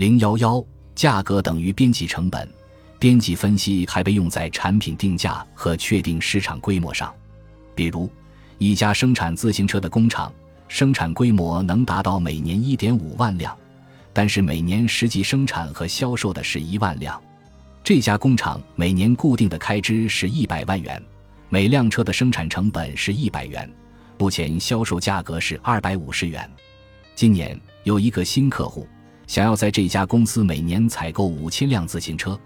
零幺幺，价格等于边际成本。边际分析还被用在产品定价和确定市场规模上。比如，一家生产自行车的工厂，生产规模能达到每年一点五万辆，但是每年实际生产和销售的是一万辆。这家工厂每年固定的开支是一百万元，每辆车的生产成本是一百元，目前销售价格是二百五十元。今年有一个新客户想要在这家公司每年采购五千辆自行车。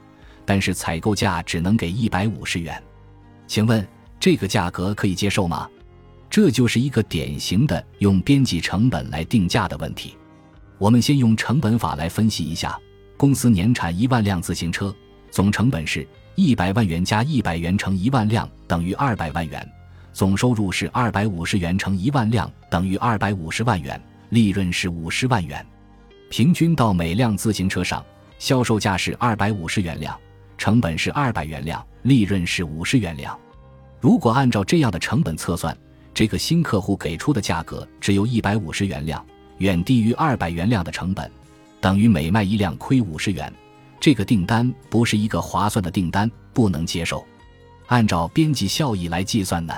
但是采购价只能给一百五十元，请问这个价格可以接受吗？这就是一个典型的用边际成本来定价的问题。我们先用成本法来分析一下：公司年产一万辆自行车，总成本是一百万元加一百元乘一万辆等于二百万元，总收入是二百五十元乘一万辆等于二百五十万元，利润是五十万元，平均到每辆自行车上，销售价是二百五十元辆。成本是二百元辆，利润是五十元辆。如果按照这样的成本测算，这个新客户给出的价格只有一百五十元辆，远低于二百元辆的成本，等于每卖一辆亏五十元。这个订单不是一个划算的订单，不能接受。按照边际效益来计算呢？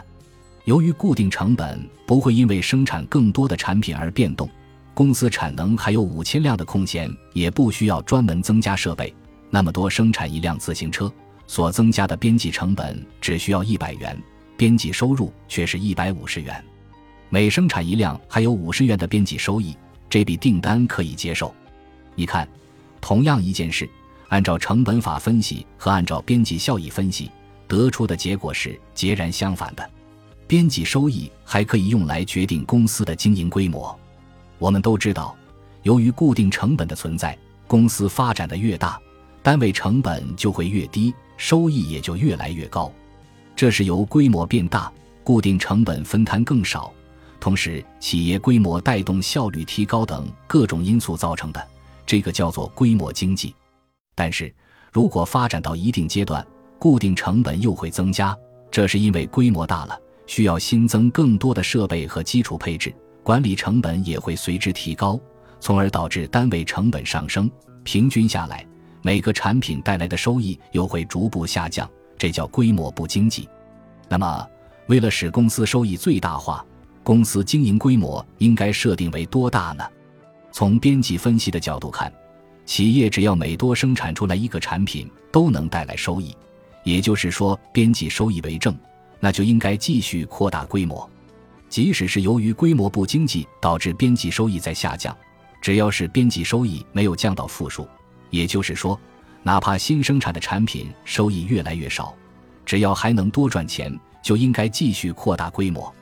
由于固定成本不会因为生产更多的产品而变动，公司产能还有五千辆的空闲，也不需要专门增加设备。那么多生产一辆自行车所增加的边际成本只需要一百元，边际收入却是一百五十元。每生产一辆还有五十元的边际收益，这笔订单可以接受。你看，同样一件事，按照成本法分析和按照边际效益分析得出的结果是截然相反的。边际收益还可以用来决定公司的经营规模。我们都知道，由于固定成本的存在，公司发展的越大。单位成本就会越低，收益也就越来越高，这是由规模变大，固定成本分摊更少，同时企业规模带动效率提高等各种因素造成的，这个叫做规模经济。但是如果发展到一定阶段，固定成本又会增加，这是因为规模大了，需要新增更多的设备和基础配置，管理成本也会随之提高，从而导致单位成本上升，平均下来。每个产品带来的收益又会逐步下降，这叫规模不经济。那么，为了使公司收益最大化，公司经营规模应该设定为多大呢？从边际分析的角度看，企业只要每多生产出来一个产品都能带来收益，也就是说边际收益为正，那就应该继续扩大规模。即使是由于规模不经济导致边际收益在下降，只要是边际收益没有降到负数。也就是说，哪怕新生产的产品收益越来越少，只要还能多赚钱，就应该继续扩大规模，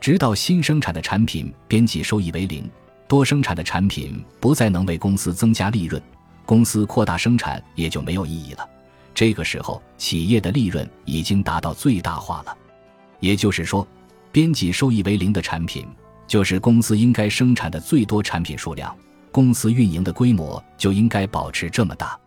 直到新生产的产品边际收益为零，多生产的产品不再能为公司增加利润，公司扩大生产也就没有意义了。这个时候，企业的利润已经达到最大化了。也就是说，边际收益为零的产品，就是公司应该生产的最多产品数量。公司运营的规模就应该保持这么大。